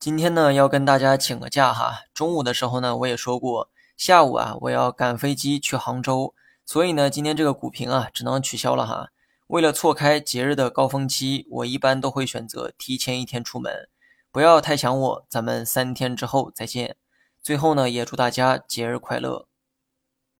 今天呢要跟大家请个假哈。中午的时候呢我也说过下午啊我要赶飞机去杭州。所以呢今天这个股评啊只能取消了哈。为了错开节日的高峰期我一般都会选择提前一天出门。不要太想我咱们三天之后再见。最后呢也祝大家节日快乐。